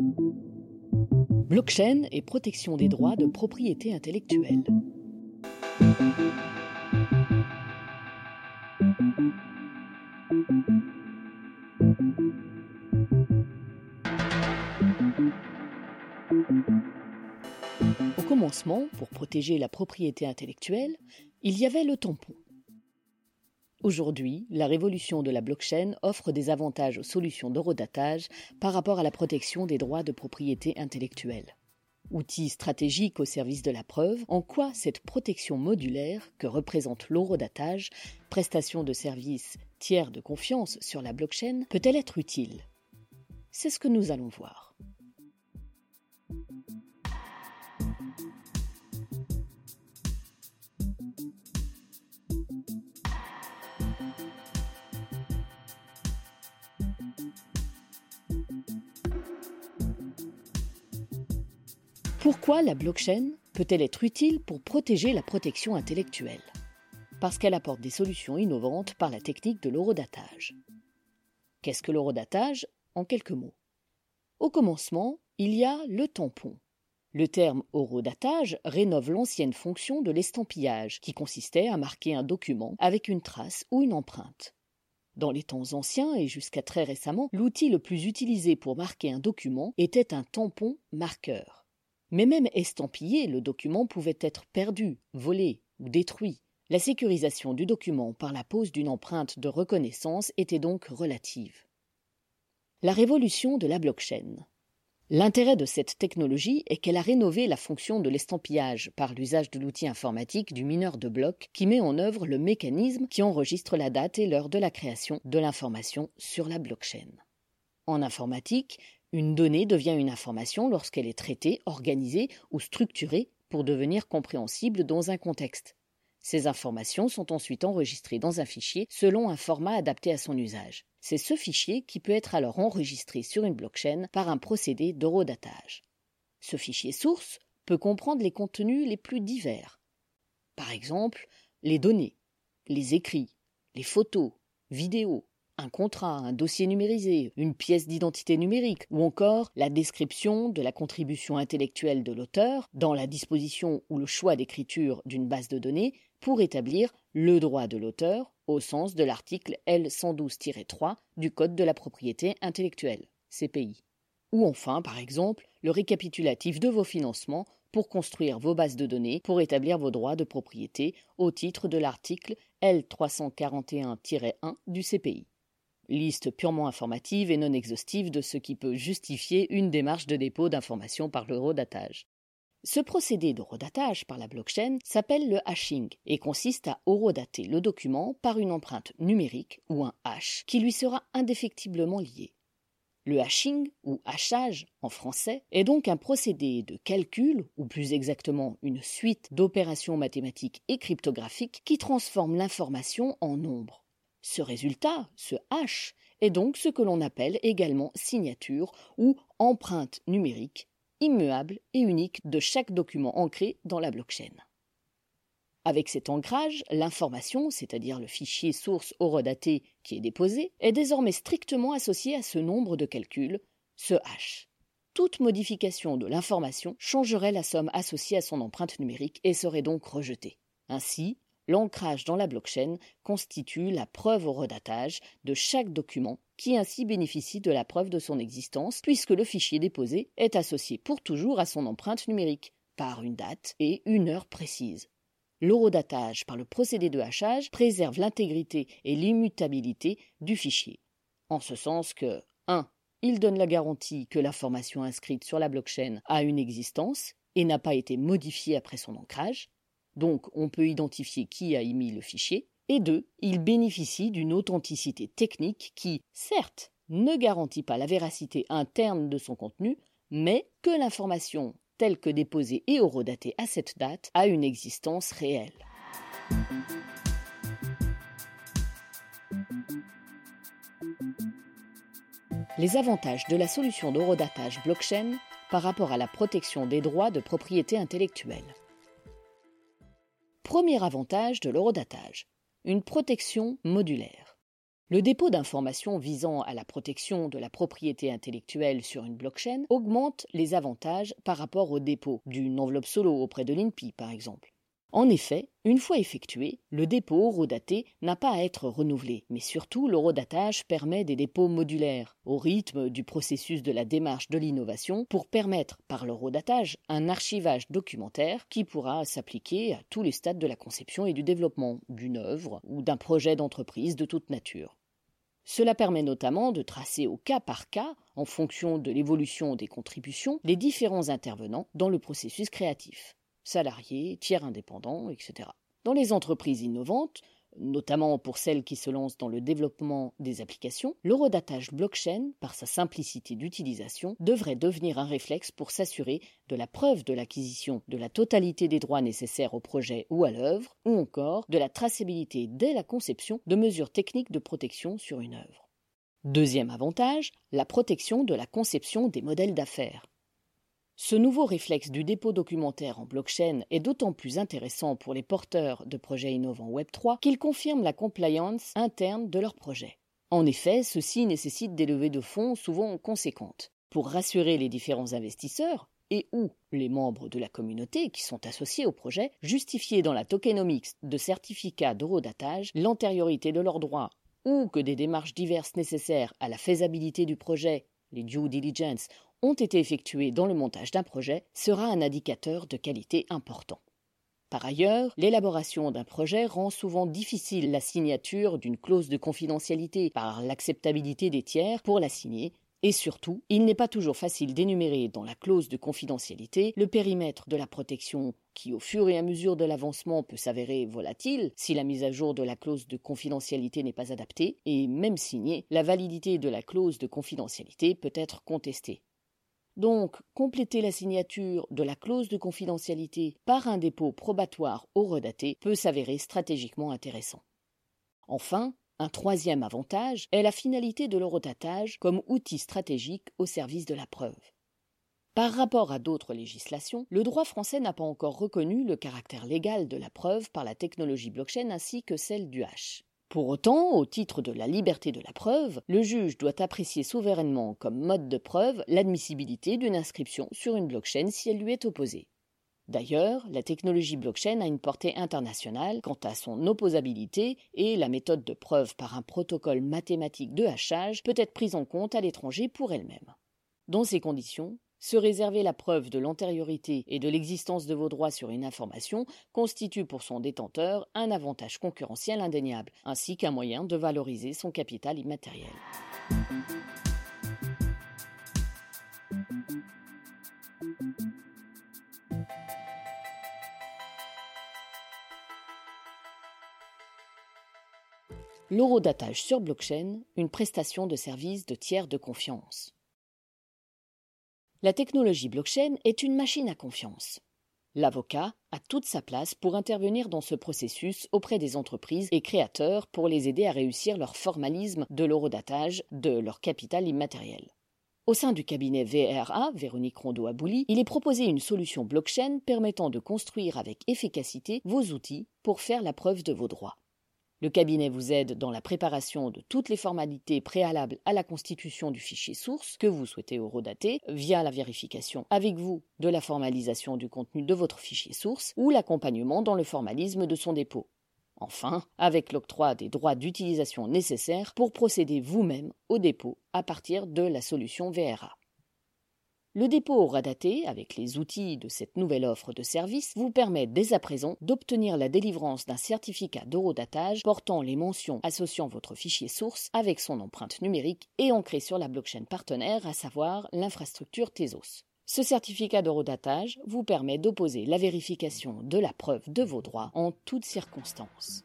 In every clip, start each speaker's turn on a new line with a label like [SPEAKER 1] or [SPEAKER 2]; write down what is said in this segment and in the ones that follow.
[SPEAKER 1] Blockchain et protection des droits de propriété intellectuelle. Au commencement, pour protéger la propriété intellectuelle, il y avait le tampon. Aujourd'hui, la révolution de la blockchain offre des avantages aux solutions d'eurodatage par rapport à la protection des droits de propriété intellectuelle. Outil stratégique au service de la preuve, en quoi cette protection modulaire que représente l'eurodatage, prestation de services tiers de confiance sur la blockchain, peut-elle être utile? C'est ce que nous allons voir. Pourquoi la blockchain peut-elle être utile pour protéger la protection intellectuelle? Parce qu'elle apporte des solutions innovantes par la technique de l'horodatage. Qu'est-ce que l'horodatage En quelques mots. Au commencement, il y a le tampon. Le terme horodatage rénove l'ancienne fonction de l'estampillage, qui consistait à marquer un document avec une trace ou une empreinte. Dans les temps anciens et jusqu'à très récemment, l'outil le plus utilisé pour marquer un document était un tampon marqueur. Mais même estampillé, le document pouvait être perdu, volé ou détruit. La sécurisation du document par la pose d'une empreinte de reconnaissance était donc relative. La révolution de la blockchain. L'intérêt de cette technologie est qu'elle a rénové la fonction de l'estampillage par l'usage de l'outil informatique du mineur de blocs qui met en œuvre le mécanisme qui enregistre la date et l'heure de la création de l'information sur la blockchain. En informatique, une donnée devient une information lorsqu'elle est traitée, organisée ou structurée pour devenir compréhensible dans un contexte. Ces informations sont ensuite enregistrées dans un fichier selon un format adapté à son usage. C'est ce fichier qui peut être alors enregistré sur une blockchain par un procédé d'eurodatage. Ce fichier source peut comprendre les contenus les plus divers. Par exemple, les données, les écrits, les photos, vidéos, un contrat, un dossier numérisé, une pièce d'identité numérique, ou encore la description de la contribution intellectuelle de l'auteur dans la disposition ou le choix d'écriture d'une base de données pour établir le droit de l'auteur au sens de l'article L112-3 du Code de la propriété intellectuelle, CPI. Ou enfin, par exemple, le récapitulatif de vos financements pour construire vos bases de données pour établir vos droits de propriété au titre de l'article L341-1 du CPI liste purement informative et non exhaustive de ce qui peut justifier une démarche de dépôt d'informations par l'eurodatage. Ce procédé de redatage par la blockchain s'appelle le hashing et consiste à horodater le document par une empreinte numérique ou un hash qui lui sera indéfectiblement lié. Le hashing, ou hachage en français, est donc un procédé de calcul, ou plus exactement une suite d'opérations mathématiques et cryptographiques qui transforme l'information en nombre. Ce résultat, ce H, est donc ce que l'on appelle également signature ou empreinte numérique, immuable et unique de chaque document ancré dans la blockchain. Avec cet ancrage, l'information, c'est-à-dire le fichier source horodaté qui est déposé, est désormais strictement associée à ce nombre de calculs, ce H. Toute modification de l'information changerait la somme associée à son empreinte numérique et serait donc rejetée. Ainsi, L'ancrage dans la blockchain constitue la preuve au redatage de chaque document qui ainsi bénéficie de la preuve de son existence puisque le fichier déposé est associé pour toujours à son empreinte numérique par une date et une heure précise. L'horodatage par le procédé de hachage préserve l'intégrité et l'immutabilité du fichier. En ce sens que 1. Il donne la garantie que l'information inscrite sur la blockchain a une existence et n'a pas été modifiée après son ancrage. Donc on peut identifier qui a émis le fichier. Et deux, il bénéficie d'une authenticité technique qui, certes, ne garantit pas la véracité interne de son contenu, mais que l'information telle que déposée et horodatée à cette date a une existence réelle. Les avantages de la solution d'horodatage blockchain par rapport à la protection des droits de propriété intellectuelle. Premier avantage de l'horodatage, une protection modulaire. Le dépôt d'informations visant à la protection de la propriété intellectuelle sur une blockchain augmente les avantages par rapport au dépôt d'une enveloppe solo auprès de l'INPI, par exemple. En effet, une fois effectué, le dépôt horodaté n'a pas à être renouvelé, mais surtout l'horodatage permet des dépôts modulaires, au rythme du processus de la démarche de l'innovation, pour permettre, par l'horodatage, un archivage documentaire qui pourra s'appliquer à tous les stades de la conception et du développement d'une œuvre ou d'un projet d'entreprise de toute nature. Cela permet notamment de tracer au cas par cas, en fonction de l'évolution des contributions, les différents intervenants dans le processus créatif salariés, tiers indépendants, etc. Dans les entreprises innovantes, notamment pour celles qui se lancent dans le développement des applications, l'horodatage blockchain, par sa simplicité d'utilisation, devrait devenir un réflexe pour s'assurer de la preuve de l'acquisition de la totalité des droits nécessaires au projet ou à l'œuvre, ou encore de la traçabilité dès la conception de mesures techniques de protection sur une œuvre. Deuxième avantage, la protection de la conception des modèles d'affaires. Ce nouveau réflexe du dépôt documentaire en blockchain est d'autant plus intéressant pour les porteurs de projets innovants Web3 qu'il confirme la compliance interne de leur projet. En effet, ceci nécessite des levées de fonds souvent conséquentes. Pour rassurer les différents investisseurs, et ou les membres de la communauté qui sont associés au projet, justifier dans la tokenomics de certificats d'eurodatage l'antériorité de leurs droits ou que des démarches diverses nécessaires à la faisabilité du projet, les due diligence, ont été effectués dans le montage d'un projet sera un indicateur de qualité important. Par ailleurs, l'élaboration d'un projet rend souvent difficile la signature d'une clause de confidentialité par l'acceptabilité des tiers pour la signer, et surtout, il n'est pas toujours facile d'énumérer dans la clause de confidentialité le périmètre de la protection qui, au fur et à mesure de l'avancement, peut s'avérer volatile si la mise à jour de la clause de confidentialité n'est pas adaptée, et même signée, la validité de la clause de confidentialité peut être contestée. Donc, compléter la signature de la clause de confidentialité par un dépôt probatoire au redaté peut s'avérer stratégiquement intéressant. Enfin, un troisième avantage est la finalité de l'eurodatage comme outil stratégique au service de la preuve. Par rapport à d'autres législations, le droit français n'a pas encore reconnu le caractère légal de la preuve par la technologie blockchain ainsi que celle du hash. Pour autant, au titre de la liberté de la preuve, le juge doit apprécier souverainement comme mode de preuve l'admissibilité d'une inscription sur une blockchain si elle lui est opposée. D'ailleurs, la technologie blockchain a une portée internationale quant à son opposabilité et la méthode de preuve par un protocole mathématique de hachage peut être prise en compte à l'étranger pour elle-même. Dans ces conditions, se réserver la preuve de l'antériorité et de l'existence de vos droits sur une information constitue pour son détenteur un avantage concurrentiel indéniable, ainsi qu'un moyen de valoriser son capital immatériel. L'eurodatage sur blockchain, une prestation de service de tiers de confiance. La technologie blockchain est une machine à confiance. L'avocat a toute sa place pour intervenir dans ce processus auprès des entreprises et créateurs pour les aider à réussir leur formalisme de l'eurodatage de leur capital immatériel. Au sein du cabinet VRA, Véronique Rondeau-Abouli, il est proposé une solution blockchain permettant de construire avec efficacité vos outils pour faire la preuve de vos droits. Le cabinet vous aide dans la préparation de toutes les formalités préalables à la constitution du fichier source que vous souhaitez eurodater via la vérification avec vous de la formalisation du contenu de votre fichier source ou l'accompagnement dans le formalisme de son dépôt. Enfin, avec l'octroi des droits d'utilisation nécessaires pour procéder vous-même au dépôt à partir de la solution VRA. Le dépôt Radaté, avec les outils de cette nouvelle offre de service, vous permet dès à présent d'obtenir la délivrance d'un certificat d'eurodatage portant les mentions associant votre fichier source avec son empreinte numérique et ancré sur la blockchain partenaire, à savoir l'infrastructure Tezos. Ce certificat d'eurodatage vous permet d'opposer la vérification de la preuve de vos droits en toutes circonstances.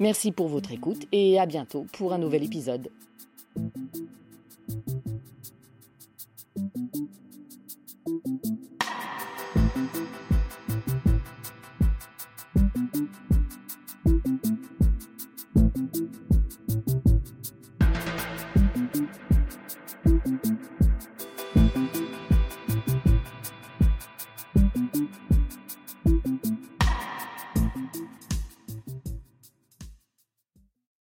[SPEAKER 1] Merci pour votre écoute et à bientôt pour un nouvel épisode.